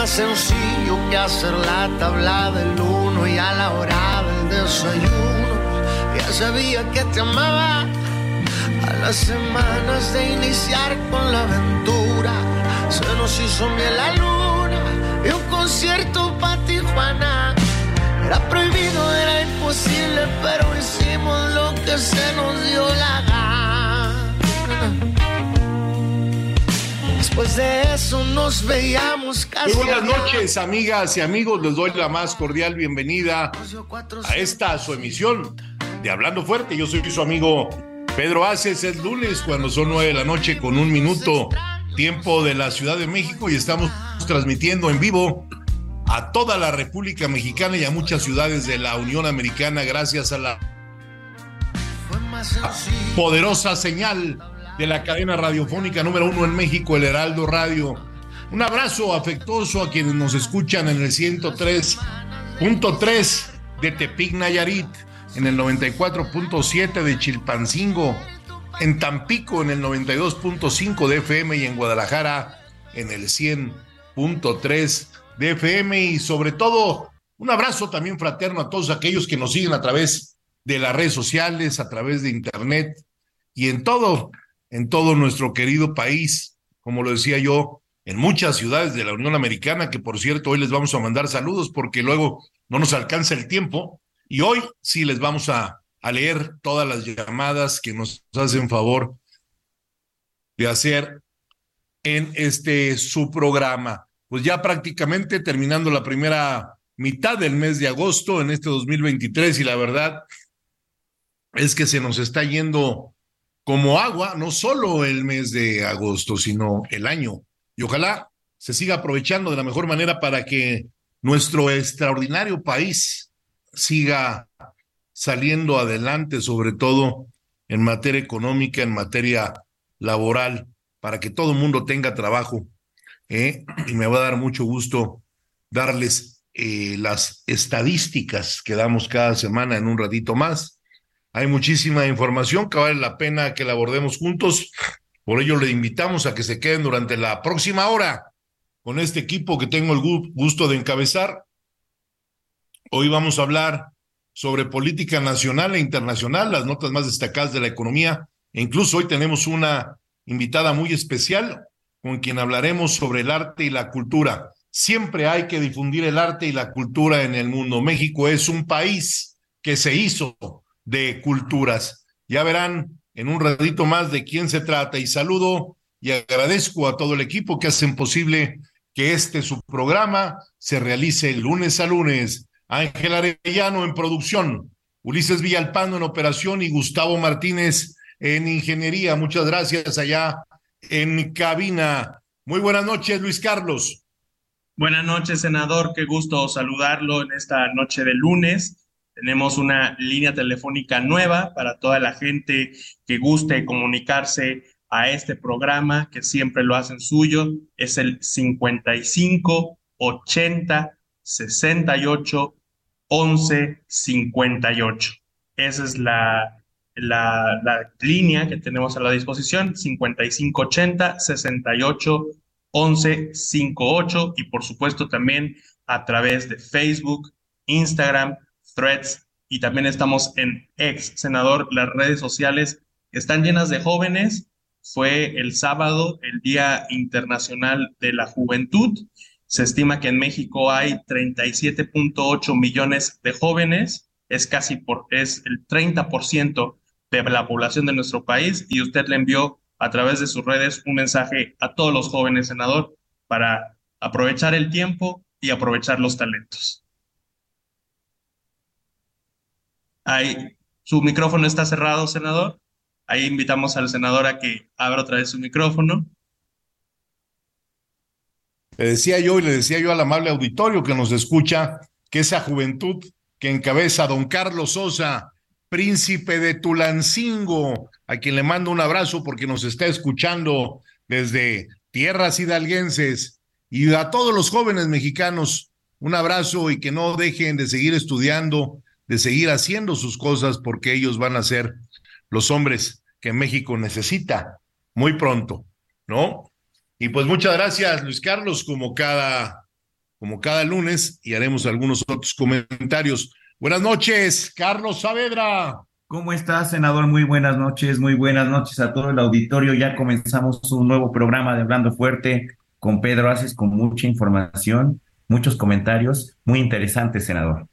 Más sencillo que hacer la tabla del uno y a la hora del desayuno. Ya sabía que te amaba. A las semanas de iniciar con la aventura, se nos hizo miel la luna y un concierto para Tijuana. Era prohibido, era imposible, pero hicimos lo que se nos dio la gana. Después de eso nos veíamos casi. Muy buenas noches, amigas y amigos. Les doy la más cordial bienvenida a esta su emisión de Hablando Fuerte. Yo soy su amigo Pedro Aces. Es lunes cuando son nueve de la noche con un minuto tiempo de la Ciudad de México y estamos transmitiendo en vivo a toda la República Mexicana y a muchas ciudades de la Unión Americana gracias a la poderosa señal de la cadena radiofónica número uno en México, el Heraldo Radio. Un abrazo afectuoso a quienes nos escuchan en el 103.3 de Tepic Nayarit, en el 94.7 de Chilpancingo, en Tampico en el 92.5 de FM y en Guadalajara en el 100.3 de FM y sobre todo un abrazo también fraterno a todos aquellos que nos siguen a través de las redes sociales, a través de internet y en todo, en todo nuestro querido país, como lo decía yo, en muchas ciudades de la Unión Americana, que por cierto hoy les vamos a mandar saludos porque luego no nos alcanza el tiempo y hoy sí les vamos a, a leer todas las llamadas que nos hacen favor de hacer en este su programa. Pues ya prácticamente terminando la primera mitad del mes de agosto en este 2023 y la verdad es que se nos está yendo como agua, no solo el mes de agosto, sino el año. Y ojalá se siga aprovechando de la mejor manera para que nuestro extraordinario país siga saliendo adelante, sobre todo en materia económica, en materia laboral, para que todo el mundo tenga trabajo. ¿eh? Y me va a dar mucho gusto darles eh, las estadísticas que damos cada semana en un ratito más. Hay muchísima información que vale la pena que la abordemos juntos. Por ello le invitamos a que se queden durante la próxima hora con este equipo que tengo el gusto de encabezar. Hoy vamos a hablar sobre política nacional e internacional, las notas más destacadas de la economía. E incluso hoy tenemos una invitada muy especial con quien hablaremos sobre el arte y la cultura. Siempre hay que difundir el arte y la cultura en el mundo. México es un país que se hizo de culturas. Ya verán en un ratito más de quién se trata y saludo y agradezco a todo el equipo que hacen posible que este su programa se realice lunes a lunes Ángel Arellano en producción, Ulises Villalpando en operación y Gustavo Martínez en ingeniería. Muchas gracias allá en cabina. Muy buenas noches, Luis Carlos. Buenas noches, senador. Qué gusto saludarlo en esta noche de lunes. Tenemos una línea telefónica nueva para toda la gente que guste comunicarse a este programa, que siempre lo hacen suyo. Es el 55 80 68 1158. Esa es la, la, la, línea que tenemos a la disposición, 5580 68 1158 y por supuesto también a través de Facebook, Instagram, Threads y también estamos en ex senador. Las redes sociales están llenas de jóvenes fue el sábado, el Día Internacional de la Juventud. Se estima que en México hay 37.8 millones de jóvenes, es casi por, es el 30% de la población de nuestro país y usted le envió a través de sus redes un mensaje a todos los jóvenes, senador, para aprovechar el tiempo y aprovechar los talentos. Ahí, su micrófono está cerrado, senador. Ahí invitamos al senador a que abra otra vez su micrófono. Le decía yo y le decía yo al amable auditorio que nos escucha que esa juventud que encabeza don Carlos Sosa, príncipe de Tulancingo, a quien le mando un abrazo porque nos está escuchando desde tierras hidalguenses, y a todos los jóvenes mexicanos, un abrazo y que no dejen de seguir estudiando, de seguir haciendo sus cosas, porque ellos van a ser los hombres que México necesita muy pronto, ¿no? Y pues muchas gracias, Luis Carlos, como cada, como cada lunes, y haremos algunos otros comentarios. Buenas noches, Carlos Saavedra. ¿Cómo estás, senador? Muy buenas noches, muy buenas noches a todo el auditorio. Ya comenzamos un nuevo programa de Hablando Fuerte con Pedro Haces, con mucha información, muchos comentarios, muy interesantes, senador.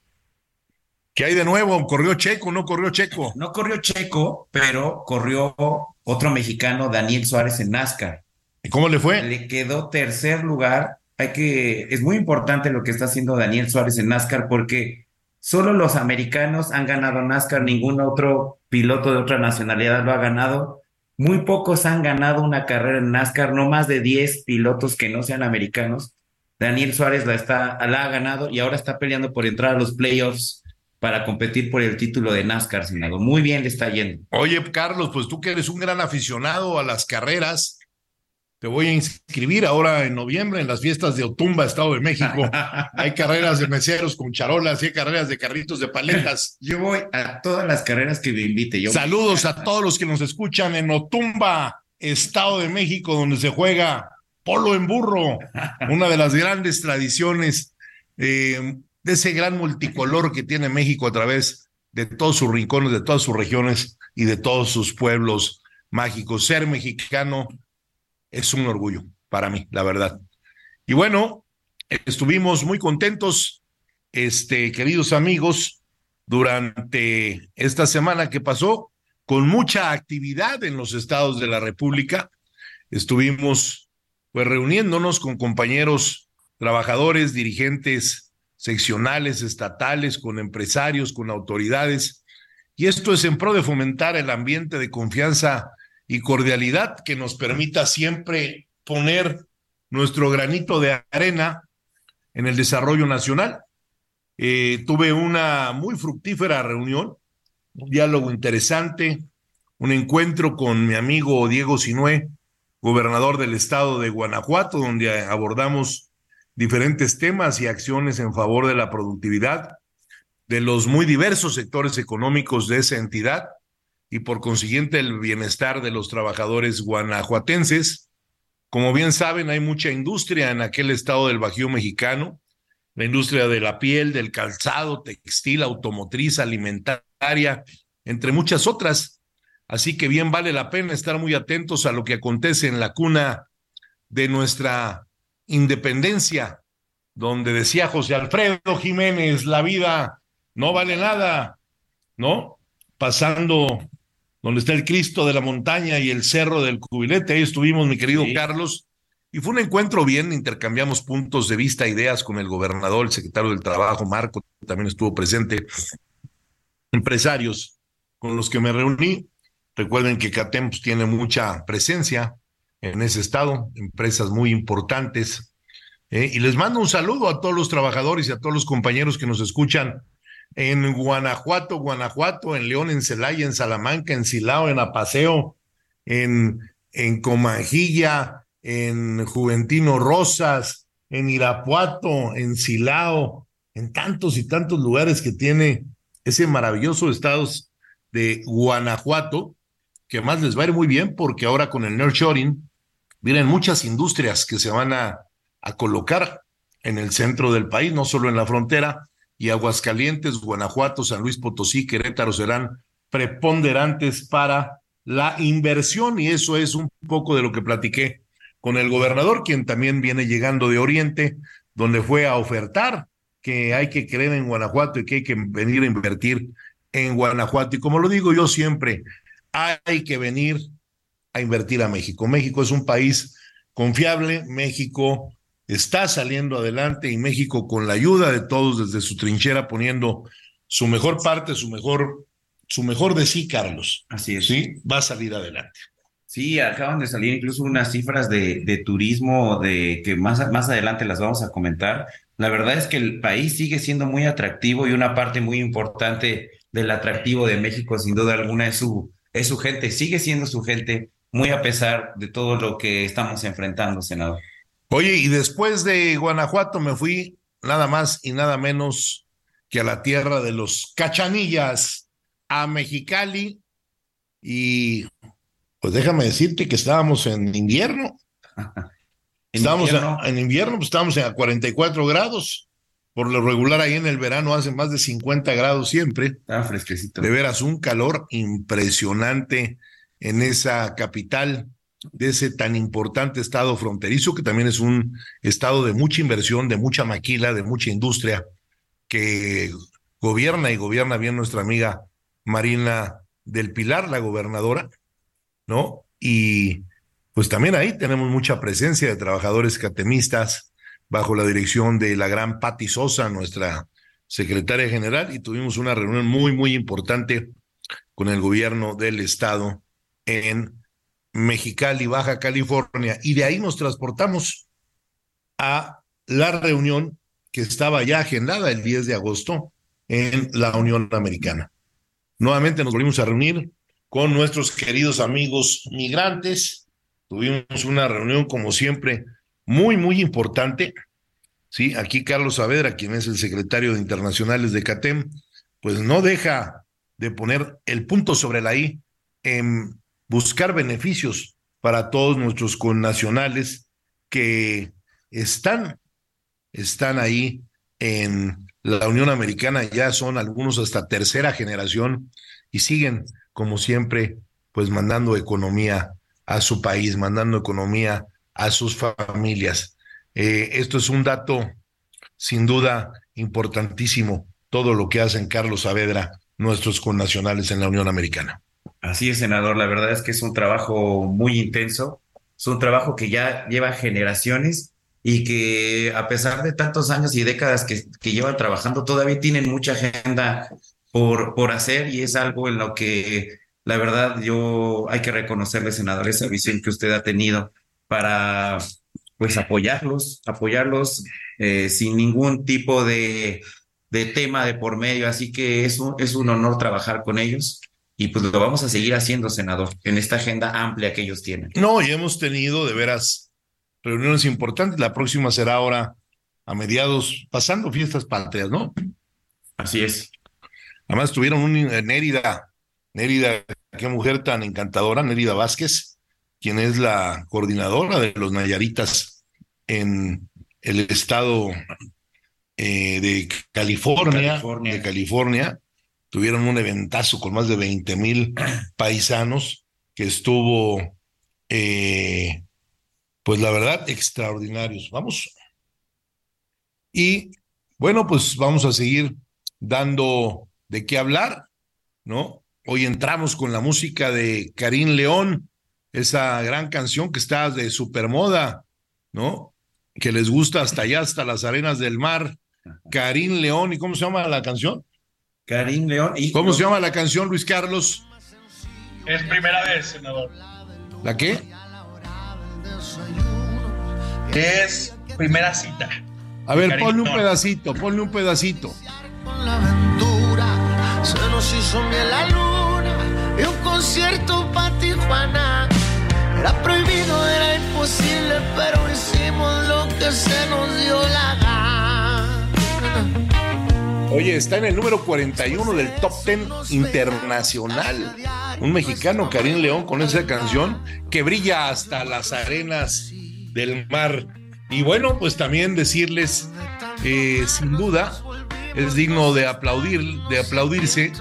¿Qué hay de nuevo? ¿Corrió Checo? ¿No corrió Checo? No corrió Checo, pero corrió otro mexicano, Daniel Suárez, en NASCAR. ¿Y cómo le fue? Le quedó tercer lugar. Hay que, es muy importante lo que está haciendo Daniel Suárez en NASCAR porque Solo los americanos han ganado NASCAR, ningún otro piloto de otra nacionalidad lo ha ganado. Muy pocos han ganado una carrera en NASCAR, no más de 10 pilotos que no sean americanos. Daniel Suárez la, está, la ha ganado y ahora está peleando por entrar a los playoffs para competir por el título de NASCAR, senador. Muy bien le está yendo. Oye, Carlos, pues tú que eres un gran aficionado a las carreras, te voy a inscribir ahora en noviembre en las fiestas de Otumba, Estado de México. hay carreras de meseros con charolas y hay carreras de carritos de paletas. Yo voy a todas las carreras que me invite. Yo Saludos a todos los que nos escuchan en Otumba, Estado de México, donde se juega polo en burro, una de las grandes tradiciones eh, de ese gran multicolor que tiene México a través de todos sus rincones, de todas sus regiones y de todos sus pueblos mágicos. Ser mexicano es un orgullo para mí, la verdad. Y bueno, estuvimos muy contentos, este, queridos amigos, durante esta semana que pasó, con mucha actividad en los estados de la República. Estuvimos pues reuniéndonos con compañeros trabajadores, dirigentes seccionales, estatales, con empresarios, con autoridades. Y esto es en pro de fomentar el ambiente de confianza y cordialidad que nos permita siempre poner nuestro granito de arena en el desarrollo nacional. Eh, tuve una muy fructífera reunión, un diálogo interesante, un encuentro con mi amigo Diego Sinué, gobernador del estado de Guanajuato, donde abordamos diferentes temas y acciones en favor de la productividad de los muy diversos sectores económicos de esa entidad y por consiguiente el bienestar de los trabajadores guanajuatenses. Como bien saben, hay mucha industria en aquel estado del Bajío mexicano, la industria de la piel, del calzado, textil, automotriz, alimentaria, entre muchas otras. Así que bien vale la pena estar muy atentos a lo que acontece en la cuna de nuestra independencia, donde decía José Alfredo Jiménez, la vida no vale nada, ¿no? Pasando donde está el Cristo de la montaña y el cerro del cubilete. Ahí estuvimos, mi querido Carlos, y fue un encuentro bien, intercambiamos puntos de vista, ideas con el gobernador, el secretario del Trabajo, Marco, también estuvo presente, empresarios con los que me reuní. Recuerden que CATEM pues, tiene mucha presencia en ese estado, empresas muy importantes. Eh, y les mando un saludo a todos los trabajadores y a todos los compañeros que nos escuchan en Guanajuato, Guanajuato, en León, en Celaya, en Salamanca, en Silao, en Apaseo, en, en en Juventino Rosas, en Irapuato, en Silao, en tantos y tantos lugares que tiene ese maravilloso estado de Guanajuato, que más les va a ir muy bien porque ahora con el nurturing vienen muchas industrias que se van a, a colocar en el centro del país, no solo en la frontera, y Aguascalientes, Guanajuato, San Luis Potosí, Querétaro serán preponderantes para la inversión y eso es un poco de lo que platiqué con el gobernador, quien también viene llegando de Oriente, donde fue a ofertar que hay que creer en Guanajuato y que hay que venir a invertir en Guanajuato. Y como lo digo yo siempre, hay que venir a invertir a México. México es un país confiable, México está saliendo adelante y México con la ayuda de todos desde su trinchera poniendo su mejor parte, su mejor, su mejor de sí, Carlos. Así es. Sí, va a salir adelante. Sí, acaban de salir incluso unas cifras de, de turismo de que más, más adelante las vamos a comentar. La verdad es que el país sigue siendo muy atractivo y una parte muy importante del atractivo de México, sin duda alguna, es su, es su gente. Sigue siendo su gente, muy a pesar de todo lo que estamos enfrentando, senador. Oye, y después de Guanajuato me fui nada más y nada menos que a la tierra de los cachanillas, a Mexicali, y pues déjame decirte que estábamos en invierno. ¿En estábamos invierno? En, invierno, pues estábamos a 44 grados. Por lo regular ahí en el verano hace más de 50 grados siempre. Está fresquecito. De veras, un calor impresionante en esa capital de ese tan importante estado fronterizo, que también es un estado de mucha inversión, de mucha maquila, de mucha industria, que gobierna y gobierna bien nuestra amiga Marina del Pilar, la gobernadora, ¿no? Y pues también ahí tenemos mucha presencia de trabajadores catemistas bajo la dirección de la gran Patti Sosa, nuestra secretaria general, y tuvimos una reunión muy, muy importante con el gobierno del estado en Mexicali, Baja California, y de ahí nos transportamos a la reunión que estaba ya agendada el 10 de agosto en la Unión Americana. Nuevamente nos volvimos a reunir con nuestros queridos amigos migrantes. Tuvimos una reunión, como siempre, muy, muy importante. Sí, aquí Carlos Saavedra, quien es el secretario de Internacionales de CATEM, pues no deja de poner el punto sobre la I en buscar beneficios para todos nuestros connacionales que están, están ahí en la Unión Americana, ya son algunos hasta tercera generación y siguen, como siempre, pues mandando economía a su país, mandando economía a sus familias. Eh, esto es un dato sin duda importantísimo, todo lo que hacen Carlos Saavedra, nuestros connacionales en la Unión Americana. Así es, senador. La verdad es que es un trabajo muy intenso. Es un trabajo que ya lleva generaciones y que a pesar de tantos años y décadas que, llevan trabajando, todavía tienen mucha agenda por, por hacer y es algo en lo que la verdad yo hay que reconocerle, senador, esa visión que usted ha tenido para pues apoyarlos, apoyarlos eh, sin ningún tipo de, de tema de por medio. Así que es un, es un honor trabajar con ellos y pues lo vamos a seguir haciendo, senador, en esta agenda amplia que ellos tienen. No, y hemos tenido de veras reuniones importantes. La próxima será ahora a mediados, pasando fiestas patrias, ¿no? Así es. Además tuvieron un Nérida, Nérida, qué mujer tan encantadora, Nérida Vázquez, quien es la coordinadora de los Nayaritas en el estado eh, de California, California, de California tuvieron un eventazo con más de 20 mil paisanos que estuvo, eh, pues la verdad, extraordinarios. Vamos. Y bueno, pues vamos a seguir dando de qué hablar, ¿no? Hoy entramos con la música de Karim León, esa gran canción que está de supermoda, ¿no? Que les gusta hasta allá, hasta las arenas del mar. Karim León, ¿y cómo se llama la canción? Karim León. Y ¿Cómo se llama la canción, Luis Carlos? Es primera vez, senador. ¿La qué? Es primera cita. A ver, ponle un pedacito, ponle un pedacito. Con la aventura se nos hizo la luna y un concierto para Tijuana. Era prohibido, era imposible, pero hicimos lo que se nos dio la gana. Oye, está en el número 41 del top 10 internacional. Un mexicano, Karim León, con esa canción que brilla hasta las arenas del mar. Y bueno, pues también decirles, eh, sin duda, es digno de aplaudir, de aplaudirse,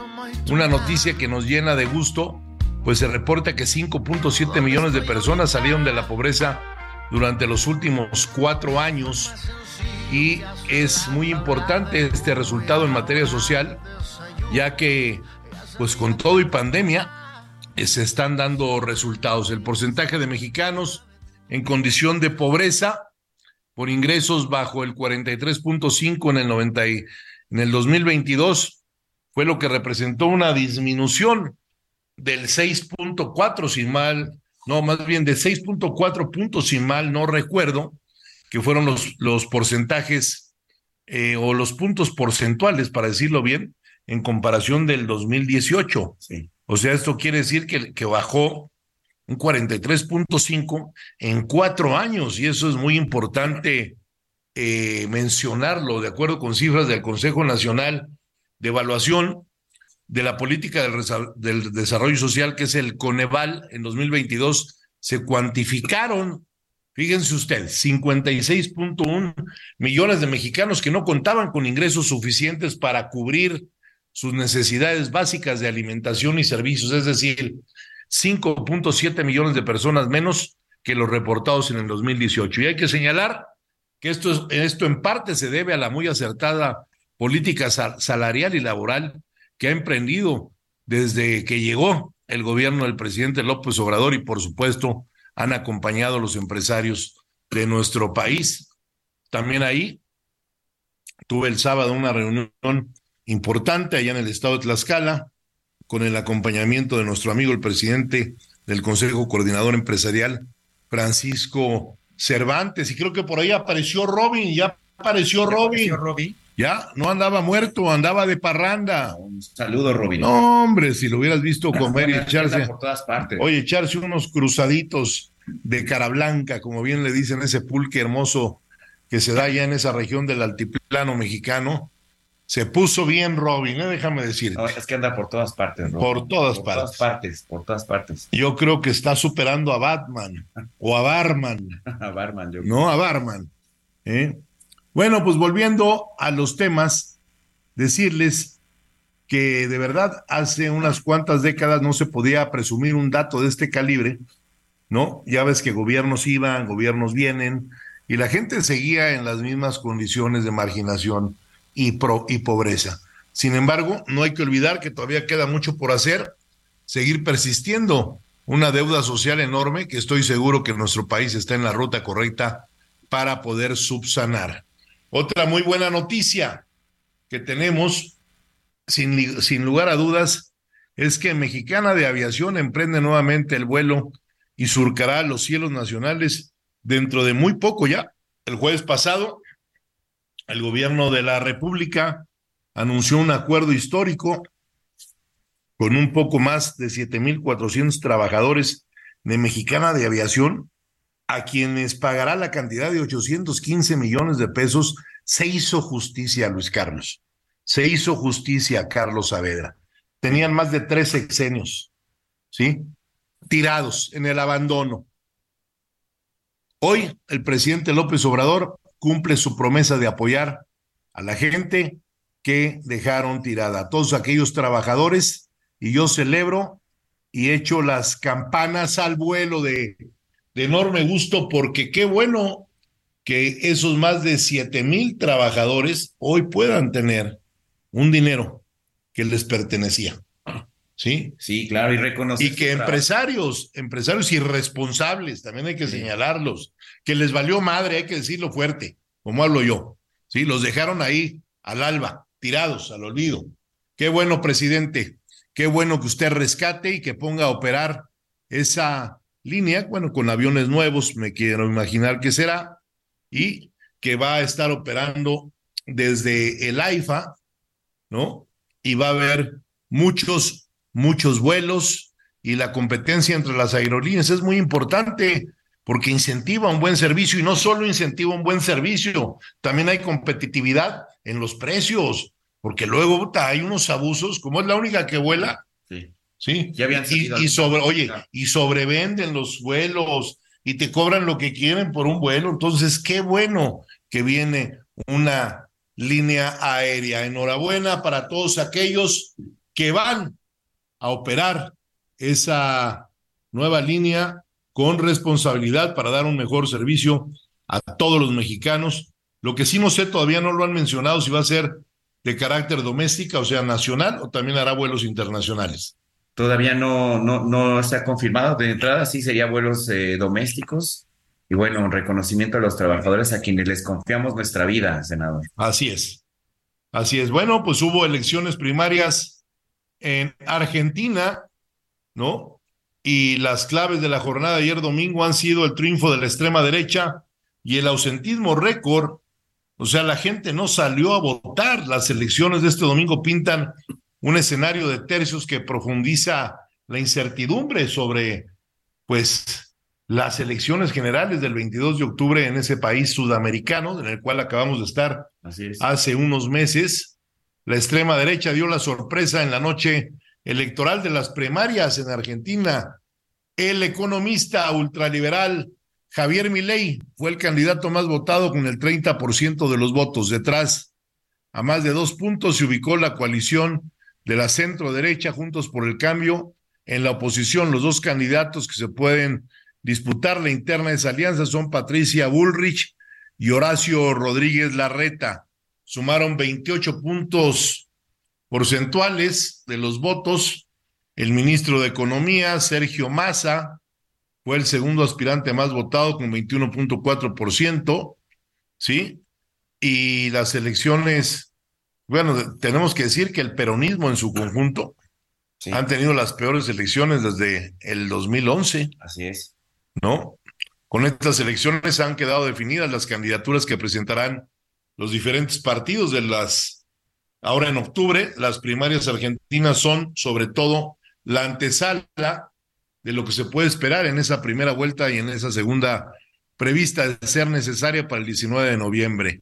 una noticia que nos llena de gusto pues se reporta que 5.7 millones de personas salieron de la pobreza durante los últimos cuatro años y es muy importante este resultado en materia social, ya que pues con todo y pandemia eh, se están dando resultados. El porcentaje de mexicanos en condición de pobreza por ingresos bajo el 43.5 en el 90 y, en el 2022 fue lo que representó una disminución del 6.4 sin mal, no, más bien de 6.4 puntos sin mal, no recuerdo, que fueron los, los porcentajes eh, o los puntos porcentuales, para decirlo bien, en comparación del 2018. Sí. O sea, esto quiere decir que, que bajó un 43.5 en cuatro años y eso es muy importante eh, mencionarlo de acuerdo con cifras del Consejo Nacional de Evaluación de la Política del, Desarrollo Social, que es el Coneval, en 2022 se cuantificaron, fíjense ustedes, 56.1 millones de mexicanos que no contaban con ingresos suficientes para cubrir sus necesidades básicas de alimentación y servicios, es decir, 5.7 millones de personas menos que los reportados en el 2018. Y hay que señalar que esto, esto en parte se debe a la muy acertada política salarial y laboral que ha emprendido desde que llegó el gobierno del presidente López Obrador y por supuesto han acompañado a los empresarios de nuestro país. También ahí tuve el sábado una reunión importante allá en el estado de Tlaxcala con el acompañamiento de nuestro amigo el presidente del Consejo Coordinador Empresarial, Francisco Cervantes, y creo que por ahí apareció Robin, ya apareció Robin. Robin. Ya, no andaba muerto, andaba de parranda. Un saludo, Robin. No, hombre, si lo hubieras visto comer y echarse. Por todas partes. Oye, echarse unos cruzaditos de cara blanca, como bien le dicen, ese pulque hermoso que se da allá en esa región del altiplano mexicano. Se puso bien Robin, ¿eh? déjame decir. es que anda por todas partes, Robin. Por todas por partes. Todas partes. Por todas partes. Yo creo que está superando a Batman o a Barman. a Barman, yo No, a Barman. ¿eh? Bueno, pues volviendo a los temas, decirles que de verdad hace unas cuantas décadas no se podía presumir un dato de este calibre, ¿no? Ya ves que gobiernos iban, gobiernos vienen, y la gente seguía en las mismas condiciones de marginación y, pro, y pobreza. Sin embargo, no hay que olvidar que todavía queda mucho por hacer, seguir persistiendo una deuda social enorme que estoy seguro que nuestro país está en la ruta correcta para poder subsanar. Otra muy buena noticia que tenemos, sin, sin lugar a dudas, es que Mexicana de Aviación emprende nuevamente el vuelo y surcará los cielos nacionales dentro de muy poco ya. El jueves pasado, el gobierno de la República anunció un acuerdo histórico con un poco más de 7.400 trabajadores de Mexicana de Aviación a quienes pagará la cantidad de 815 millones de pesos, se hizo justicia a Luis Carlos. Se hizo justicia a Carlos Saavedra. Tenían más de tres sexenios, ¿sí? Tirados en el abandono. Hoy el presidente López Obrador cumple su promesa de apoyar a la gente que dejaron tirada, a todos aquellos trabajadores, y yo celebro y echo las campanas al vuelo de de enorme gusto porque qué bueno que esos más de siete mil trabajadores hoy puedan tener un dinero que les pertenecía. ¿Sí? Sí, claro, y reconocer. Y que empresarios, empresarios irresponsables, también hay que señalarlos, que les valió madre, hay que decirlo fuerte, como hablo yo. Sí, los dejaron ahí al alba, tirados al olvido. Qué bueno, presidente, qué bueno que usted rescate y que ponga a operar esa línea, bueno, con aviones nuevos, me quiero imaginar que será, y que va a estar operando desde el AIFA, ¿no? Y va a haber muchos, muchos vuelos y la competencia entre las aerolíneas es muy importante porque incentiva un buen servicio y no solo incentiva un buen servicio, también hay competitividad en los precios, porque luego hay unos abusos, como es la única que vuela, sí. Sí. Ya habían y, y sobre, oye, y sobrevenden los vuelos y te cobran lo que quieren por un vuelo. Entonces, qué bueno que viene una línea aérea. Enhorabuena para todos aquellos que van a operar esa nueva línea con responsabilidad para dar un mejor servicio a todos los mexicanos. Lo que sí no sé, todavía no lo han mencionado, si va a ser de carácter doméstica, o sea, nacional, o también hará vuelos internacionales. Todavía no, no, no se ha confirmado. De entrada sí sería vuelos eh, domésticos. Y bueno, un reconocimiento a los trabajadores a quienes les confiamos nuestra vida, senador. Así es. Así es. Bueno, pues hubo elecciones primarias en Argentina, ¿no? Y las claves de la jornada de ayer domingo han sido el triunfo de la extrema derecha y el ausentismo récord. O sea, la gente no salió a votar. Las elecciones de este domingo pintan un escenario de tercios que profundiza la incertidumbre sobre, pues, las elecciones generales del 22 de octubre en ese país sudamericano, en el cual acabamos de estar hace unos meses. La extrema derecha dio la sorpresa en la noche electoral de las primarias en Argentina. El economista ultraliberal Javier Milei fue el candidato más votado con el 30% de los votos. Detrás, a más de dos puntos, se ubicó la coalición de la centro derecha, Juntos por el Cambio. En la oposición, los dos candidatos que se pueden disputar la interna de esa alianza son Patricia Bullrich y Horacio Rodríguez Larreta. Sumaron 28 puntos porcentuales de los votos. El ministro de Economía, Sergio Massa, fue el segundo aspirante más votado con 21.4%, ¿sí? Y las elecciones bueno, tenemos que decir que el peronismo en su conjunto han tenido las peores elecciones desde el 2011. Así es. ¿No? Con estas elecciones han quedado definidas las candidaturas que presentarán los diferentes partidos de las... Ahora en octubre, las primarias argentinas son sobre todo la antesala de lo que se puede esperar en esa primera vuelta y en esa segunda prevista de ser necesaria para el 19 de noviembre.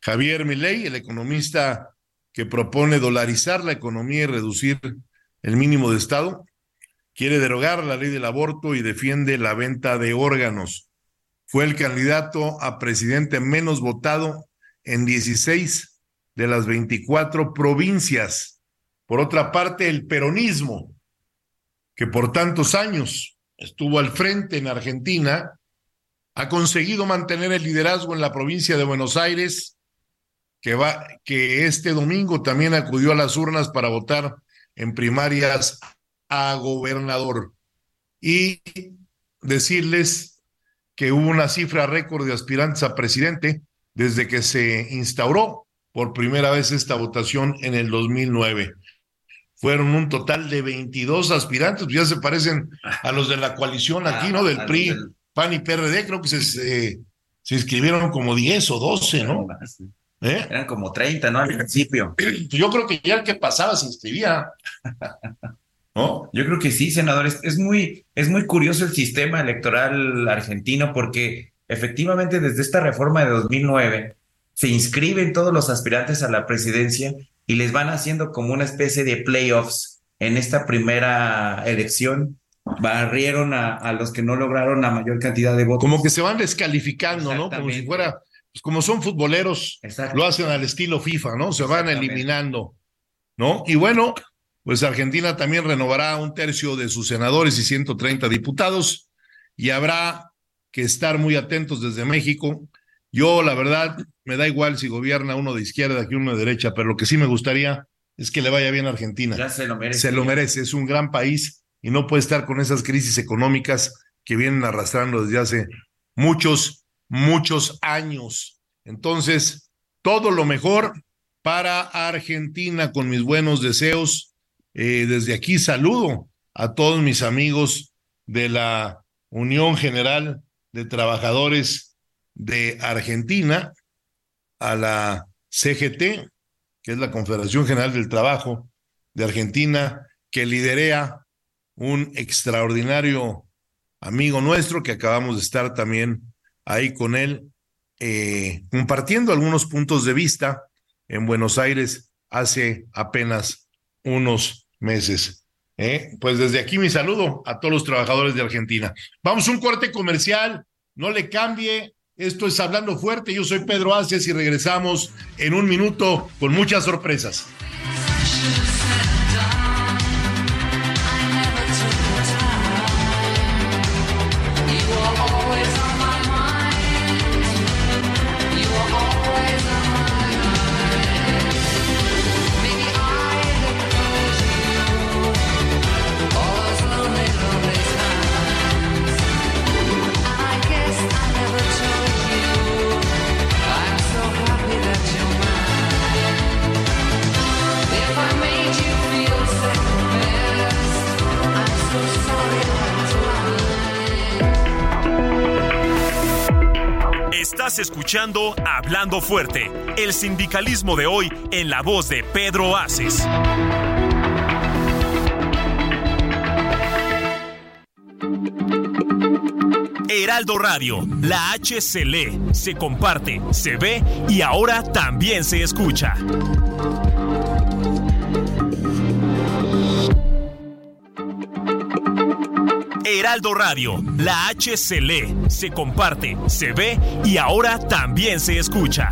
Javier Milei, el economista que propone dolarizar la economía y reducir el mínimo de Estado, quiere derogar la ley del aborto y defiende la venta de órganos. Fue el candidato a presidente menos votado en 16 de las 24 provincias. Por otra parte, el peronismo, que por tantos años estuvo al frente en Argentina, ha conseguido mantener el liderazgo en la provincia de Buenos Aires que, va, que este domingo también acudió a las urnas para votar en primarias a gobernador. Y decirles que hubo una cifra récord de aspirantes a presidente desde que se instauró por primera vez esta votación en el 2009. Fueron un total de 22 aspirantes, ya se parecen a los de la coalición aquí, ¿no? Del PRI, PAN y PRD, creo que se, se, se inscribieron como 10 o 12, ¿no? ¿Eh? Eran como 30, ¿no? Al principio. Yo creo que ya el que pasaba se inscribía. ¿No? Yo creo que sí, senadores. Es muy, es muy curioso el sistema electoral argentino porque efectivamente desde esta reforma de 2009 se inscriben todos los aspirantes a la presidencia y les van haciendo como una especie de playoffs en esta primera elección. Barrieron a, a los que no lograron la mayor cantidad de votos. Como que se van descalificando, ¿no? Como si fuera pues, como son futboleros, lo hacen al estilo FIFA, ¿no? Se van eliminando, ¿no? Y bueno, pues Argentina también renovará un tercio de sus senadores y 130 diputados y habrá que estar muy atentos desde México. Yo, la verdad, me da igual si gobierna uno de izquierda que uno de derecha, pero lo que sí me gustaría es que le vaya bien a Argentina. Ya se lo merece. Se lo merece, es un gran país y no puede estar con esas crisis económicas que vienen arrastrando desde hace muchos muchos años. Entonces, todo lo mejor para Argentina con mis buenos deseos. Eh, desde aquí saludo a todos mis amigos de la Unión General de Trabajadores de Argentina, a la CGT, que es la Confederación General del Trabajo de Argentina, que liderea un extraordinario amigo nuestro que acabamos de estar también ahí con él, eh, compartiendo algunos puntos de vista en Buenos Aires hace apenas unos meses. ¿eh? Pues desde aquí mi saludo a todos los trabajadores de Argentina. Vamos a un corte comercial, no le cambie. Esto es Hablando Fuerte, yo soy Pedro Aces y regresamos en un minuto con muchas sorpresas. Estás escuchando Hablando Fuerte, el sindicalismo de hoy en la voz de Pedro Aces. Heraldo Radio, la H se lee, se comparte, se ve y ahora también se escucha. Heraldo Radio, la H se lee, se comparte, se ve y ahora también se escucha.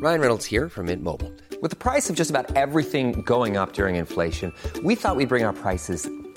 Ryan Reynolds here from Mint Mobile. With the price of just about everything going up during inflation, we thought we'd bring our prices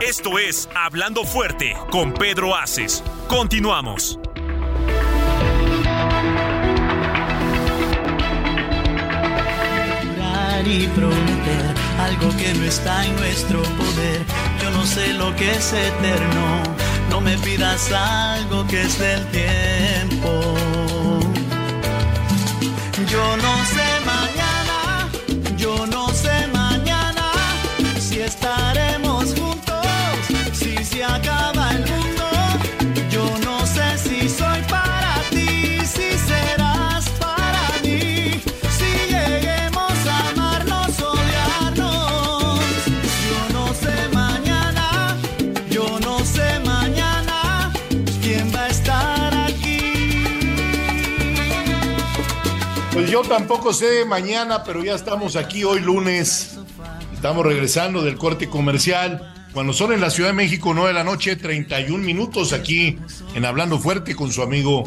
Esto es Hablando Fuerte con Pedro Aces. Continuamos. y prometer algo que no está en nuestro poder. Yo no sé lo que es eterno, no me pidas algo que es del tiempo. Yo no sé yo tampoco sé mañana, pero ya estamos aquí hoy lunes. Estamos regresando del corte comercial. Cuando son en la Ciudad de México, 9 de la noche, 31 minutos aquí en Hablando Fuerte con su amigo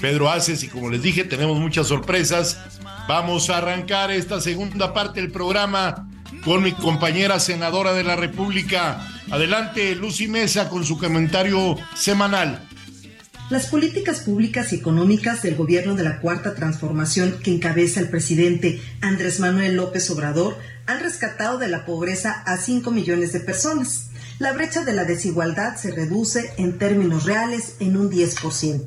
Pedro Aces. Y como les dije, tenemos muchas sorpresas. Vamos a arrancar esta segunda parte del programa con mi compañera senadora de la República. Adelante, Lucy Mesa, con su comentario semanal. Las políticas públicas y económicas del gobierno de la Cuarta Transformación que encabeza el presidente Andrés Manuel López Obrador han rescatado de la pobreza a 5 millones de personas. La brecha de la desigualdad se reduce en términos reales en un 10%.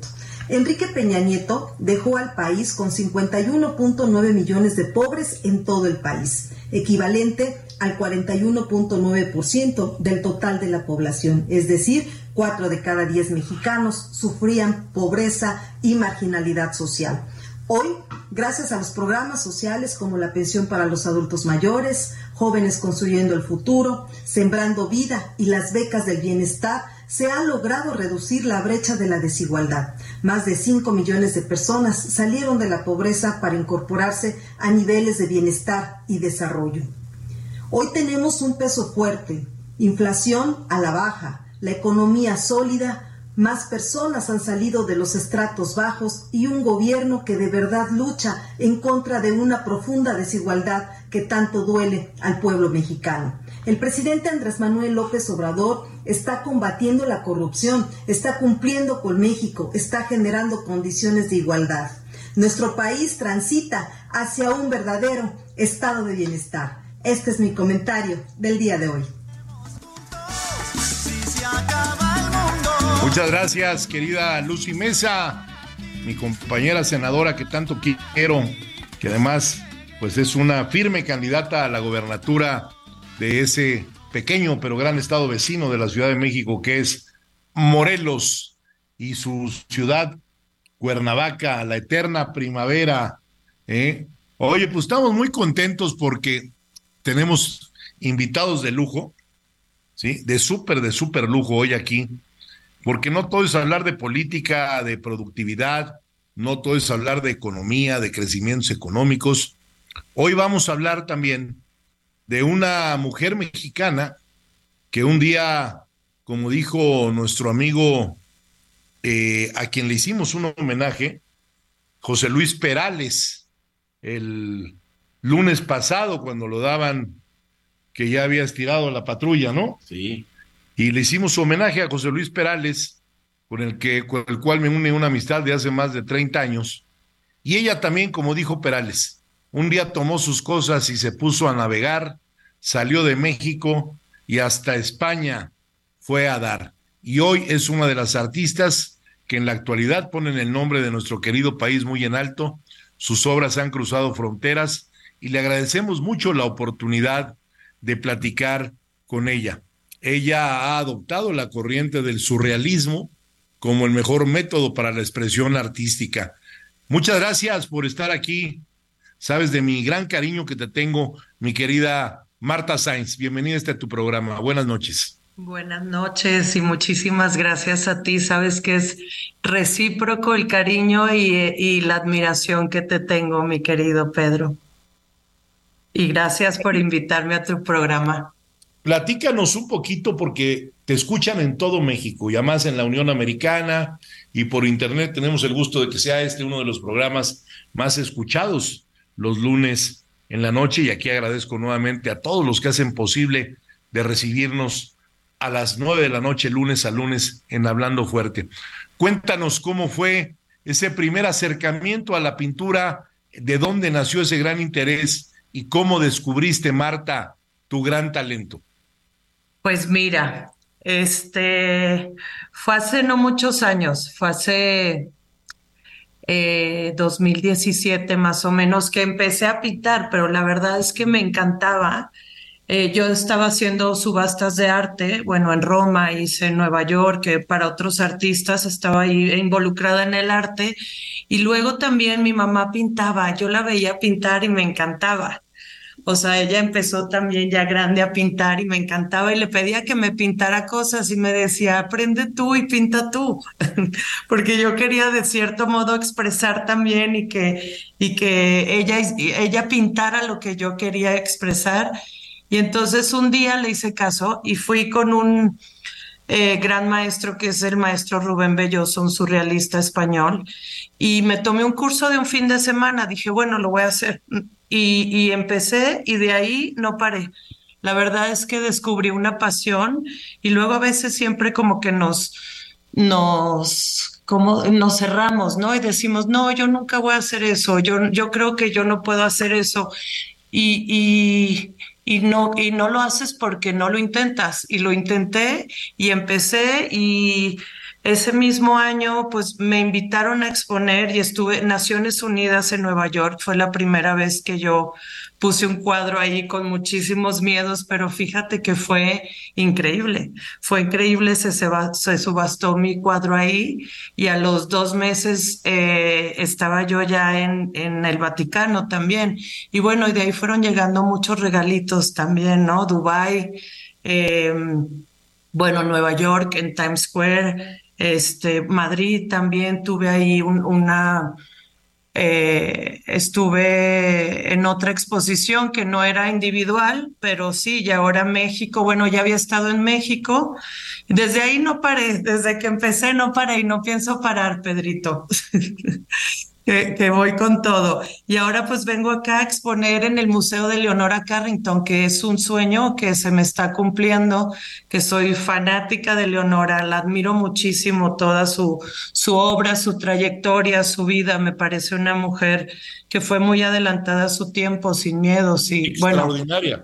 Enrique Peña Nieto dejó al país con 51.9 millones de pobres en todo el país, equivalente al 41.9% del total de la población, es decir, 4 de cada 10 mexicanos sufrían pobreza y marginalidad social. Hoy, gracias a los programas sociales como la pensión para los adultos mayores, jóvenes construyendo el futuro, sembrando vida y las becas del bienestar, se ha logrado reducir la brecha de la desigualdad. Más de 5 millones de personas salieron de la pobreza para incorporarse a niveles de bienestar y desarrollo. Hoy tenemos un peso fuerte, inflación a la baja, la economía sólida, más personas han salido de los estratos bajos y un gobierno que de verdad lucha en contra de una profunda desigualdad que tanto duele al pueblo mexicano. El presidente Andrés Manuel López Obrador está combatiendo la corrupción, está cumpliendo con México, está generando condiciones de igualdad. Nuestro país transita hacia un verdadero estado de bienestar. Este es mi comentario del día de hoy. Muchas gracias, querida Lucy Mesa, mi compañera senadora que tanto quiero, que además pues es una firme candidata a la gobernatura de ese pequeño pero gran estado vecino de la Ciudad de México que es Morelos y su ciudad Cuernavaca, la eterna primavera. ¿eh? Oye, pues estamos muy contentos porque tenemos invitados de lujo, ¿sí? De súper, de súper lujo hoy aquí porque no todo es hablar de política, de productividad, no todo es hablar de economía, de crecimientos económicos. Hoy vamos a hablar también de una mujer mexicana que un día, como dijo nuestro amigo eh, a quien le hicimos un homenaje, José Luis Perales, el lunes pasado cuando lo daban que ya había estirado la patrulla, ¿no? Sí. Y le hicimos homenaje a José Luis Perales, con el, que, con el cual me une una amistad de hace más de 30 años. Y ella también, como dijo Perales, un día tomó sus cosas y se puso a navegar, salió de México y hasta España fue a dar. Y hoy es una de las artistas que en la actualidad ponen el nombre de nuestro querido país muy en alto. Sus obras han cruzado fronteras y le agradecemos mucho la oportunidad de platicar con ella. Ella ha adoptado la corriente del surrealismo como el mejor método para la expresión artística. Muchas gracias por estar aquí. Sabes de mi gran cariño que te tengo, mi querida Marta Sainz. Bienvenida a este tu programa. Buenas noches. Buenas noches y muchísimas gracias a ti. Sabes que es recíproco el cariño y, y la admiración que te tengo, mi querido Pedro. Y gracias por invitarme a tu programa. Platícanos un poquito porque te escuchan en todo México y además en la Unión Americana y por internet tenemos el gusto de que sea este uno de los programas más escuchados los lunes en la noche y aquí agradezco nuevamente a todos los que hacen posible de recibirnos a las nueve de la noche lunes a lunes en Hablando Fuerte. Cuéntanos cómo fue ese primer acercamiento a la pintura, de dónde nació ese gran interés y cómo descubriste, Marta, tu gran talento? Pues mira, este fue hace no muchos años, fue hace 2017 eh, más o menos que empecé a pintar, pero la verdad es que me encantaba. Eh, yo estaba haciendo subastas de arte, bueno, en Roma, hice en Nueva York, que para otros artistas estaba ahí involucrada en el arte. Y luego también mi mamá pintaba, yo la veía pintar y me encantaba. O sea, ella empezó también ya grande a pintar y me encantaba y le pedía que me pintara cosas y me decía, aprende tú y pinta tú, porque yo quería de cierto modo expresar también y que, y que ella, ella pintara lo que yo quería expresar. Y entonces un día le hice caso y fui con un eh, gran maestro que es el maestro Rubén Belloso, un surrealista español, y me tomé un curso de un fin de semana. Dije, bueno, lo voy a hacer y, empecé y de ahí no paré. La verdad es que descubrí una pasión y luego a veces siempre como que nos, nos, como nos cerramos, ¿no? Y decimos, no, yo nunca voy a hacer eso, yo, yo creo que yo no puedo hacer eso. Y, y, y, no, y no lo haces porque no lo intentas. Y lo intenté y empecé y ese mismo año, pues me invitaron a exponer y estuve en Naciones Unidas en Nueva York. Fue la primera vez que yo puse un cuadro ahí con muchísimos miedos, pero fíjate que fue increíble. Fue increíble, se, subastó mi cuadro ahí y a los dos meses eh, estaba yo ya en, el Vaticano también. Y bueno, y de ahí fueron llegando muchos regalitos también, ¿no? Dubai, eh, bueno, Nueva York, en Times Square. Este, Madrid también tuve ahí una, eh, estuve en otra exposición que no era individual, pero sí, y ahora México, bueno, ya había estado en México. Desde ahí no paré, desde que empecé no paré y no pienso parar, Pedrito. que, voy con todo. Y ahora pues vengo acá a exponer en el Museo de Leonora Carrington, que es un sueño que se me está cumpliendo, que soy fanática de Leonora, la admiro muchísimo toda su, su obra, su trayectoria, su vida. Me parece una mujer que fue muy adelantada a su tiempo, sin miedos y bueno. Extraordinaria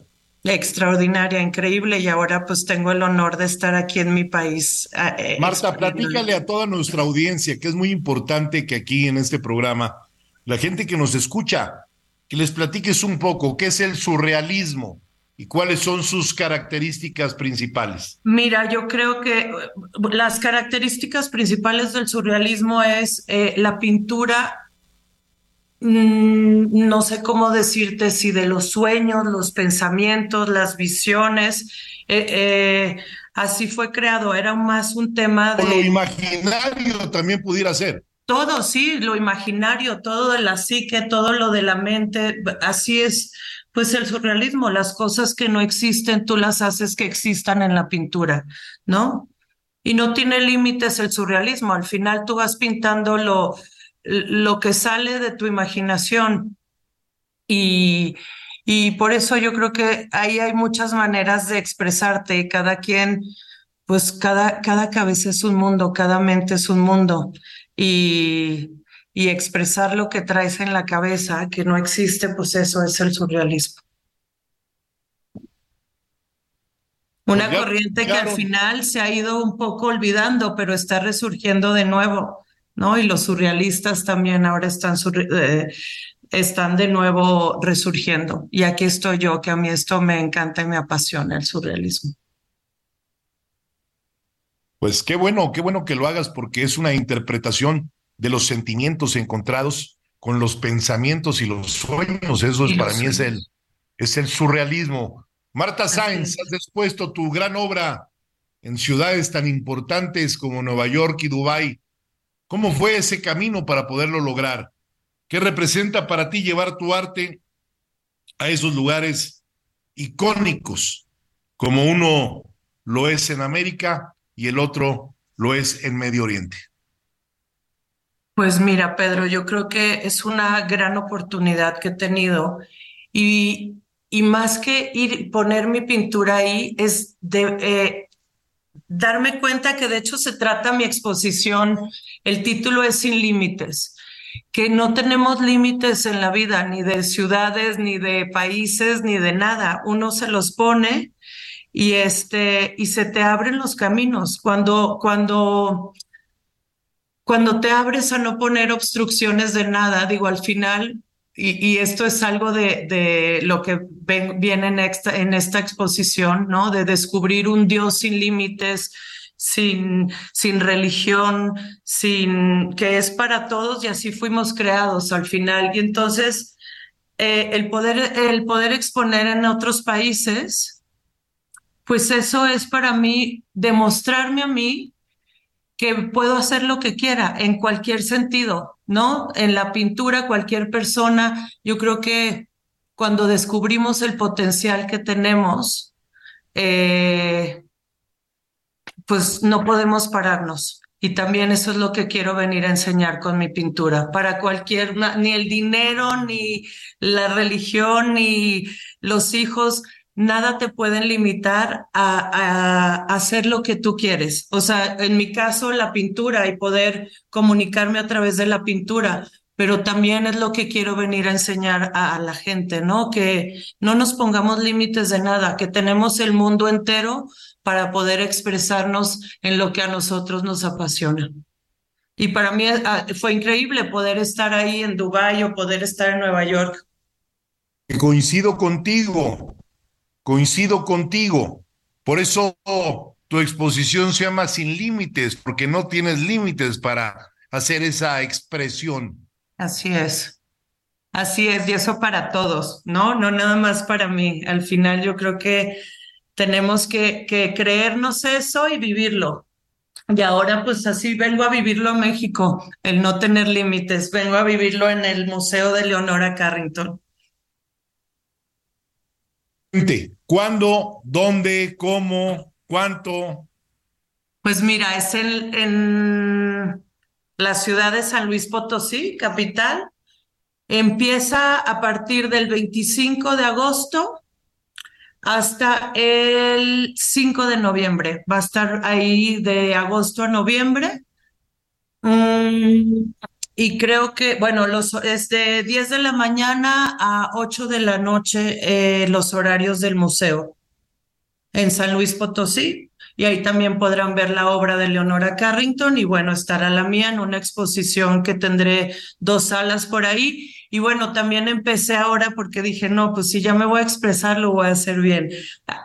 extraordinaria, increíble y ahora pues tengo el honor de estar aquí en mi país. Eh, Marta, platícale a toda nuestra audiencia que es muy importante que aquí en este programa, la gente que nos escucha, que les platiques un poco qué es el surrealismo y cuáles son sus características principales. Mira, yo creo que eh, las características principales del surrealismo es eh, la pintura no sé cómo decirte si de los sueños, los pensamientos, las visiones. Eh, eh, así fue creado, era más un tema de... lo imaginario también pudiera ser. Todo, sí, lo imaginario, todo de la psique, todo lo de la mente, así es, pues el surrealismo, las cosas que no existen, tú las haces que existan en la pintura, ¿no? Y no tiene límites el surrealismo, al final tú vas pintando lo, lo que sale de tu imaginación. Y, y por eso yo creo que ahí hay muchas maneras de expresarte cada quien pues cada, cada cabeza es un mundo, cada mente es un mundo. Y, y expresar lo que traes en la cabeza, que no existe, pues eso es el surrealismo. Una Pues ya- corriente que al final se ha ido un poco olvidando, pero está resurgiendo de nuevo, ¿no? Y los surrealistas también ahora están, eh, están de nuevo resurgiendo. Y aquí estoy yo, que a mí esto me encanta y me apasiona, el surrealismo. Pues qué bueno, qué bueno que lo hagas porque es una interpretación de los sentimientos encontrados con los pensamientos y los sueños. Eso es para mí es el, es el surrealismo. Marta Sáenz, has expuesto tu gran obra en ciudades tan importantes como Nueva York y Dubái. ¿Cómo fue ese camino para poderlo lograr? ¿Qué representa para ti llevar tu arte a esos lugares icónicos, como uno lo es en América y el otro lo es en Medio Oriente? Pues mira, Pedro, yo creo que es una gran oportunidad que he tenido y, y más que ir poner mi pintura ahí es de eh, darme cuenta que de hecho se trata mi exposición, el título es Sin Límites, que no tenemos límites en la vida, ni de ciudades, ni de países, ni de nada. Uno se los pone y este y se te abren los caminos cuando cuando cuando te abres a no poner obstrucciones de nada, digo, al final, y, esto es algo de, de lo que ven- viene en esta, en esta exposición, ¿no? De descubrir un Dios sin límites, sin, sin religión, sin, que es para todos y así fuimos creados al final. Y entonces, eh, el poder, el poder exponer en otros países, pues eso es para mí demostrarme a mí que puedo hacer lo que quiera en cualquier sentido, ¿no? En la pintura, cualquier persona, yo creo que cuando descubrimos el potencial que tenemos, eh, pues no podemos pararnos. Y también eso es lo que quiero venir a enseñar con mi pintura. Para cualquier, ni el dinero, ni la religión, ni los hijos, nada te pueden limitar a, a hacer lo que tú quieres. O sea, en mi caso, la pintura y poder comunicarme a través de la pintura, pero también es lo que quiero venir a enseñar a la gente, ¿no? Que no nos pongamos límites de nada, que tenemos el mundo entero para poder expresarnos en lo que a nosotros nos apasiona. Y para mí ah, fue increíble poder estar ahí en Dubái o poder estar en Nueva York. Coincido contigo, coincido contigo. Por eso tu exposición se llama Sin Límites, porque no tienes límites para hacer esa expresión. Así es. Así es, y eso para todos, ¿no? No nada más para mí. Al final yo creo que tenemos que, que creernos eso y vivirlo. Y ahora pues así vengo a vivirlo en México, el no tener límites. Vengo a vivirlo en el Museo de Leonora Carrington. ¿Cuándo? ¿Dónde? ¿Cómo? ¿Cuánto? Pues mira, es en, en la ciudad de San Luis Potosí, capital. Empieza a partir del 25 de agosto hasta el 5 de noviembre. Va a estar ahí de agosto a noviembre. Mm, y creo que, bueno, los, es de 10 de la mañana a 8 de la noche eh, los horarios del museo en San Luis Potosí. Y ahí también podrán ver la obra de Leonora Carrington y bueno, estará la mía en una exposición que tendré dos salas por ahí. Y bueno, también empecé ahora porque dije, no, pues si ya me voy a expresar, lo voy a hacer bien.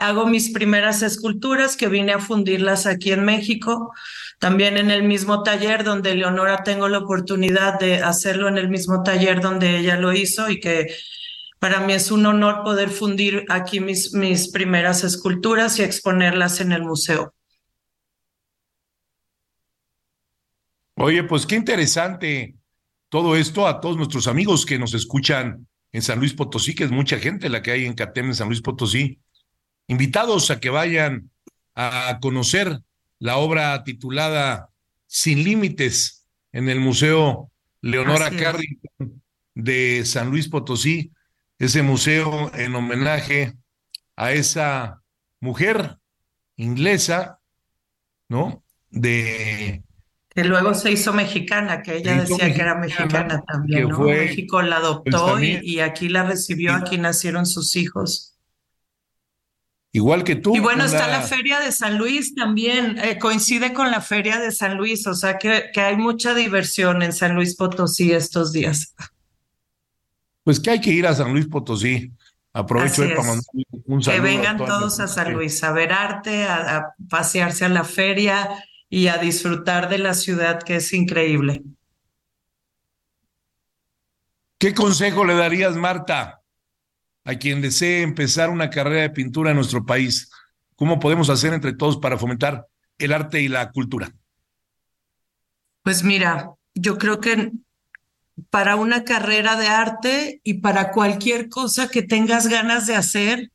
Hago mis primeras esculturas que vine a fundirlas aquí en México, también en el mismo taller donde Leonora tengo la oportunidad de hacerlo en el mismo taller donde ella lo hizo y que para mí es un honor poder fundir aquí mis, mis primeras esculturas y exponerlas en el museo. Oye, pues qué interesante todo esto a todos nuestros amigos que nos escuchan en San Luis Potosí, que es mucha gente la que hay en CATEM en San Luis Potosí. Invitados a que vayan a conocer la obra titulada Sin Límites en el Museo Leonora Así. Carrington de San Luis Potosí, ese museo en homenaje a esa mujer inglesa ¿no? De que luego se hizo mexicana, que ella decía que era mexicana también, ¿no? México la pues, adoptó y, y, aquí la recibió, aquí nacieron sus hijos. Igual que tú. Y bueno, está la Feria de San Luis también, eh, coincide con la Feria de San Luis, o sea que, que hay mucha diversión en San Luis Potosí estos días. Pues que hay que ir a San Luis Potosí. Aprovecho para mandar un saludo. Que vengan toda todos la a San. Luis a ver arte, a, a pasearse a la feria y a disfrutar de la ciudad que es increíble. ¿Qué consejo le darías, Marta, a quien desee empezar una carrera de pintura en nuestro país? ¿Cómo podemos hacer entre todos para fomentar el arte y la cultura? Pues mira, yo creo que para una carrera de arte y para cualquier cosa que tengas ganas de hacer,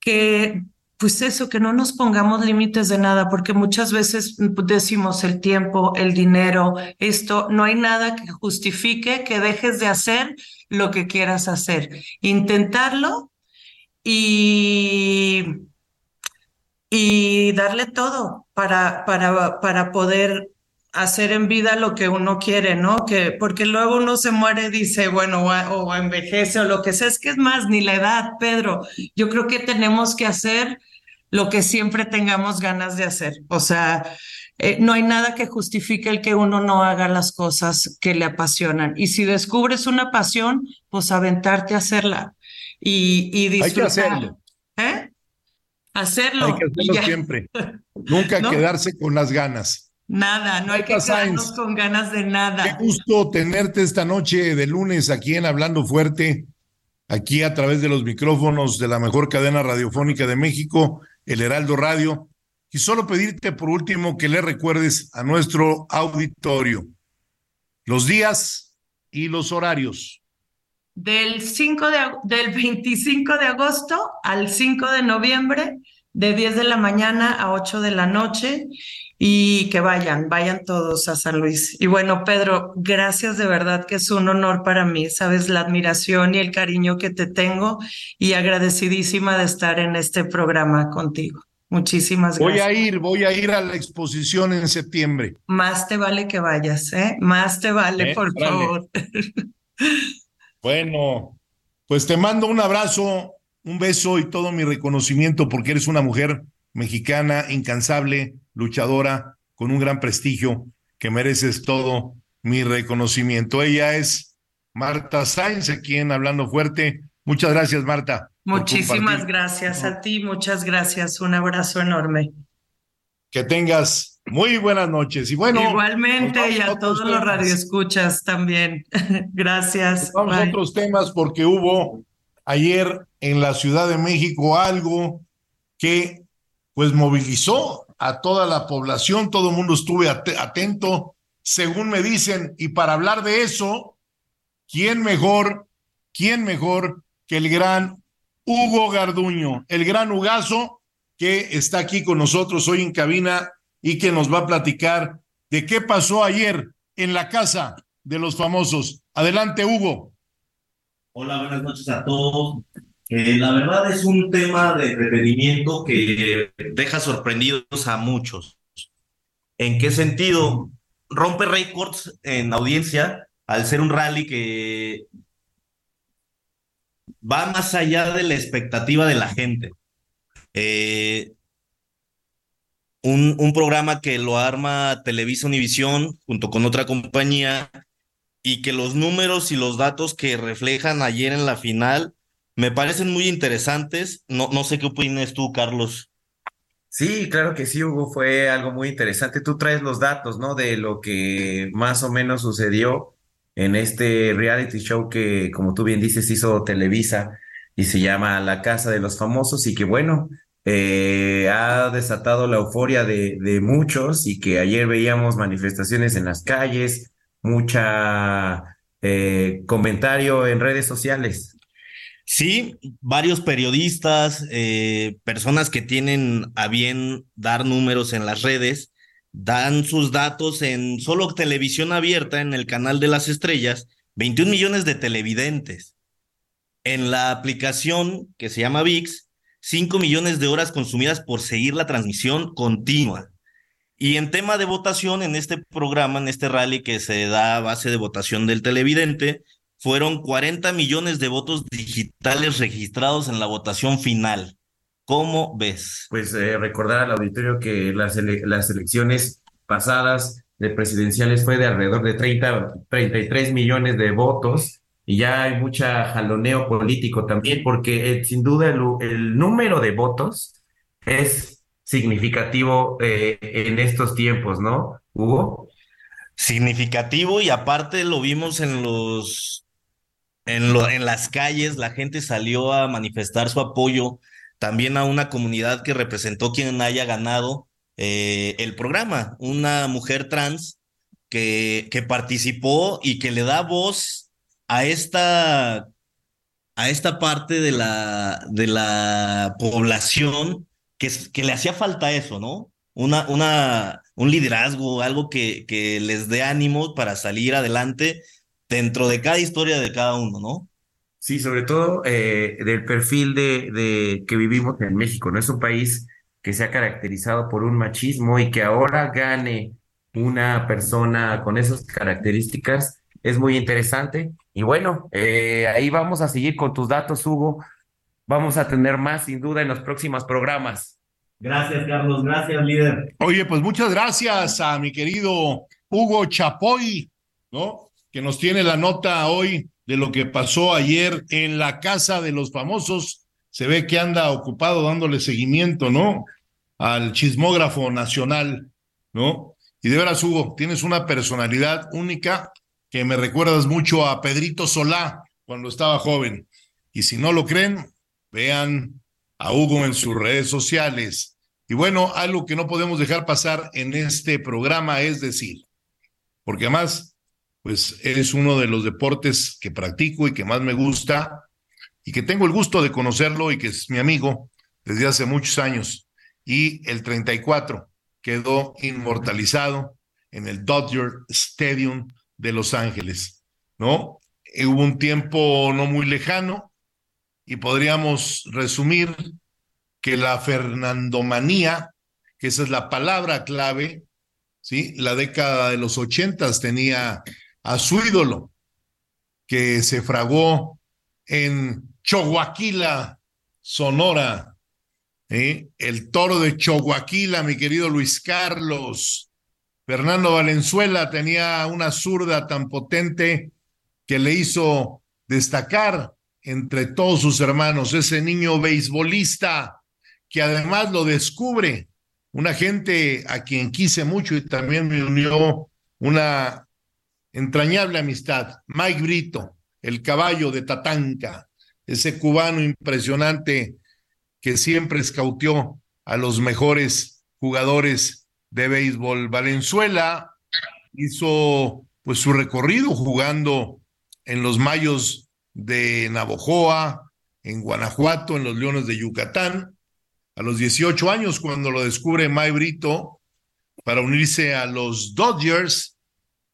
que pues eso, que no nos pongamos límites de nada, porque muchas veces decimos el tiempo, el dinero, esto, no hay nada que justifique que dejes de hacer lo que quieras hacer. Intentarlo y, y darle todo para, para, para poder hacer en vida lo que uno quiere, ¿no? Que, porque luego uno se muere y dice, bueno, o, o envejece o lo que sea, es que es más, ni la edad, Pedro. Yo creo que tenemos que hacer lo que siempre tengamos ganas de hacer. O sea, eh, no hay nada que justifique el que uno no haga las cosas que le apasionan. Y si descubres una pasión, pues aventarte a hacerla y, y disfrutar. Hay que hacerlo. ¿Eh? Hacerlo. Hay que hacerlo siempre. Nunca ¿No? quedarse con las ganas. Nada, no hay que quedarnos con ganas de nada. Qué gusto tenerte esta noche de lunes aquí en Hablando Fuerte, aquí a través de los micrófonos de la mejor cadena radiofónica de México, el Heraldo Radio. Y solo pedirte por último que le recuerdes a nuestro auditorio los días y los horarios. Del, 5 de, del 25 de agosto al 5 de noviembre, de 10 de la mañana a 8 de la noche, y que vayan, vayan todos a San Luis. Y bueno, Pedro, gracias de verdad que es un honor para mí, sabes la admiración y el cariño que te tengo y agradecidísima de estar en este programa contigo. Muchísimas Voy gracias. a ir, voy a ir a la exposición en septiembre. Más te vale que vayas, ¿eh? Más te vale, Eh, por favor. Bueno, pues te mando un abrazo, un beso y todo mi reconocimiento porque eres una mujer mexicana incansable, luchadora, con un gran prestigio, que mereces todo mi reconocimiento. Ella es Marta Sáenz, aquí en Hablando Fuerte. Muchas gracias, Marta. Muchísimas gracias a ti, muchas gracias. Un abrazo enorme. Que tengas muy buenas noches. Y bueno, Igualmente y a todos otros los temas. radioescuchas también. gracias. Vamos a otros temas porque hubo ayer en la Ciudad de México algo que pues movilizó a toda la población, todo el mundo estuvo at- atento, según me dicen, y para hablar de eso, ¿quién mejor, quién mejor que el gran Hugo Garduño, el gran Hugazo que está aquí con nosotros hoy en cabina y que nos va a platicar de qué pasó ayer en la casa de los famosos. Adelante, Hugo. Hola, buenas noches a todos. Eh, la verdad es un tema de entretenimiento que deja sorprendidos a muchos. ¿En qué sentido? Rompe récords en audiencia al ser un rally que va más allá de la expectativa de la gente. Eh, un, un programa que lo arma Televisa Univisión junto con otra compañía y que los números y los datos que reflejan ayer en la final me parecen muy interesantes. No, no sé qué opinas tú, Carlos. Sí, claro que sí, Hugo, fue algo muy interesante. Tú traes los datos, ¿no? De lo que más o menos sucedió en este reality show que, como tú bien dices, hizo Televisa y se llama La Casa de los Famosos y que, bueno, eh, ha desatado la euforia de, de muchos y que ayer veíamos manifestaciones en las calles, mucha eh, comentario en redes sociales. Sí, varios periodistas, eh, personas que tienen a bien dar números en las redes, dan sus datos en solo televisión abierta, en el canal de las estrellas, 21 millones de televidentes. En la aplicación que se llama VIX, 5 millones de horas consumidas por seguir la transmisión continua. Y en tema de votación, en este programa, en este rally que se da a base de votación del televidente, fueron 40 millones de votos digitales registrados en la votación final. ¿Cómo ves? Pues eh, recordar al auditorio que las, ele- las elecciones pasadas de presidenciales fue de alrededor de 30, 33 millones de votos y ya hay mucha jaloneo político también porque eh, sin duda el número de votos es significativo eh, en estos tiempos, ¿no, Hugo? Significativo y aparte lo vimos en los en lo, en las calles, la gente salió a manifestar su apoyo también a una comunidad que representó quien haya ganado eh, el programa, una mujer trans que, que participó y que le da voz a esta, a esta parte de la, de la población que, le hacía falta eso, ¿no? Una, una, un liderazgo, algo que, que les dé ánimo para salir adelante dentro de cada historia de cada uno, ¿no? Sí, sobre todo eh, del perfil de, de que vivimos en México, ¿no? Es un país que se ha caracterizado por un machismo y que ahora gane una persona con esas características es muy interesante. Y bueno, eh, ahí vamos a seguir con tus datos, Hugo. Vamos a tener más sin duda en los próximos programas. Gracias, Carlos. Gracias, líder. Oye, pues muchas gracias a mi querido Hugo Chapoy, ¿no? Que nos tiene la nota hoy de lo que pasó ayer en la casa de los famosos. Se ve que anda ocupado dándole seguimiento, ¿no? Al chismógrafo nacional, ¿no? Y de veras, Hugo, tienes una personalidad única que me recuerdas mucho a Pedrito Solá cuando estaba joven. Y si no lo creen, vean a Hugo en sus redes sociales. Y bueno, algo que no podemos dejar pasar en este programa es decir, porque además, pues es uno de los deportes que practico y que más me gusta y que tengo el gusto de conocerlo y que es mi amigo desde hace muchos años. Y el 34 quedó inmortalizado en el Dodger Stadium de Los Ángeles, ¿no? Eh, Hubo un tiempo no muy lejano y podríamos resumir que la fernandomanía, que esa es la palabra clave, ¿sí? La década de los ochentas tenía a su ídolo, que se fragó en Choaquila, Sonora. El toro de Choaquila, mi querido Luis Carlos. Fernando Valenzuela tenía una zurda tan potente que le hizo destacar entre todos sus hermanos, ese niño beisbolista que además lo descubre una gente a quien quise mucho y también me unió una entrañable amistad, Mike Brito, el caballo de Tatanca, ese cubano impresionante que siempre escauteó a los mejores jugadores de béisbol. Valenzuela hizo pues su recorrido jugando en los Mayos de Navojoa, en Guanajuato, en los Leones de Yucatán. A los 18 años, cuando lo descubre May Brito para unirse a los Dodgers,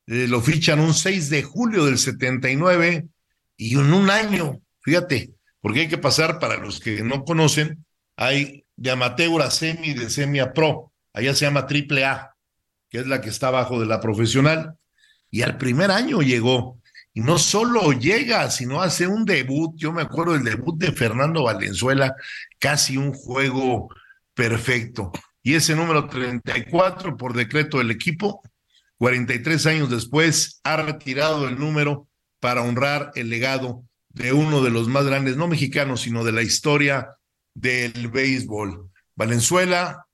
eh, lo fichan un 6 de julio del 79 y en un año, fíjate, porque hay que pasar para los que no conocen, hay de amateur a semi, de semi a pro, allá se llama triple A, que es la que está abajo de la profesional, y al primer año llegó y no solo llega, sino hace un debut. Yo me acuerdo del debut de Fernando Valenzuela, casi un juego perfecto. Y ese número 34 por decreto del equipo, 43 años después, ha retirado el número para honrar el legado de uno de los más grandes, no mexicanos, sino de la historia del béisbol. Valenzuela,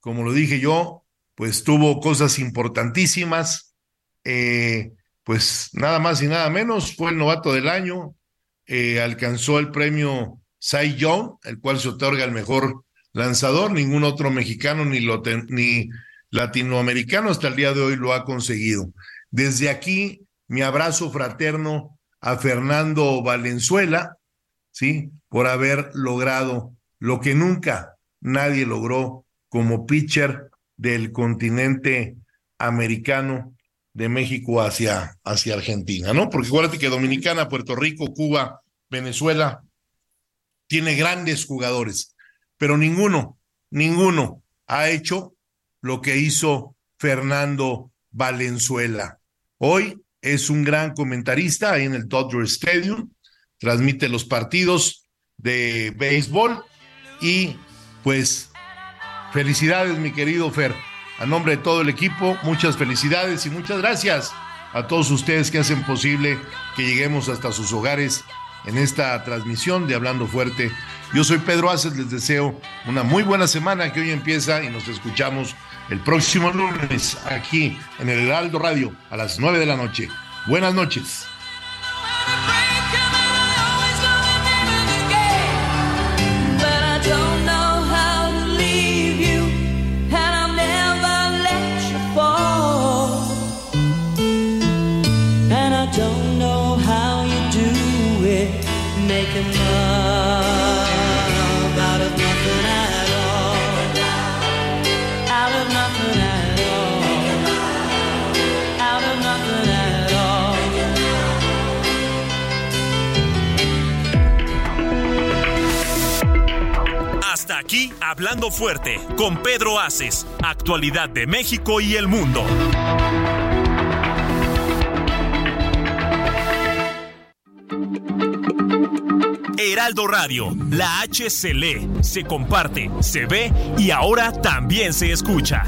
como lo dije yo, pues tuvo cosas importantísimas. Eh, pues nada más y nada menos, fue el novato del año, eh, alcanzó el premio Cy Young, el cual se otorga al mejor lanzador, ningún otro mexicano ni, ni latinoamericano hasta el día de hoy lo ha conseguido. Desde aquí, mi abrazo fraterno a Fernando Valenzuela, ¿sí? Por haber logrado lo que nunca nadie logró como pitcher del continente americano de México hacia, hacia Argentina, ¿no? Porque acuérdate que Dominicana, Puerto Rico, Cuba, Venezuela, tiene grandes jugadores, pero ninguno, ninguno ha hecho lo que hizo Fernando Valenzuela. Hoy es un gran comentarista ahí en el Dodger Stadium, transmite los partidos de béisbol y pues felicidades mi querido Fer. A nombre de todo el equipo, muchas felicidades y muchas gracias a todos ustedes que hacen posible que lleguemos hasta sus hogares en esta transmisión de Hablando Fuerte. Yo soy Pedro Aces, les deseo una muy buena semana que hoy empieza y nos escuchamos el próximo lunes aquí en el Heraldo Radio a las 9 de la noche. Buenas noches. Aquí, Hablando Fuerte, con Pedro Aces, actualidad de México y el mundo. Heraldo Radio, la H se lee, se comparte, se ve y ahora también se escucha.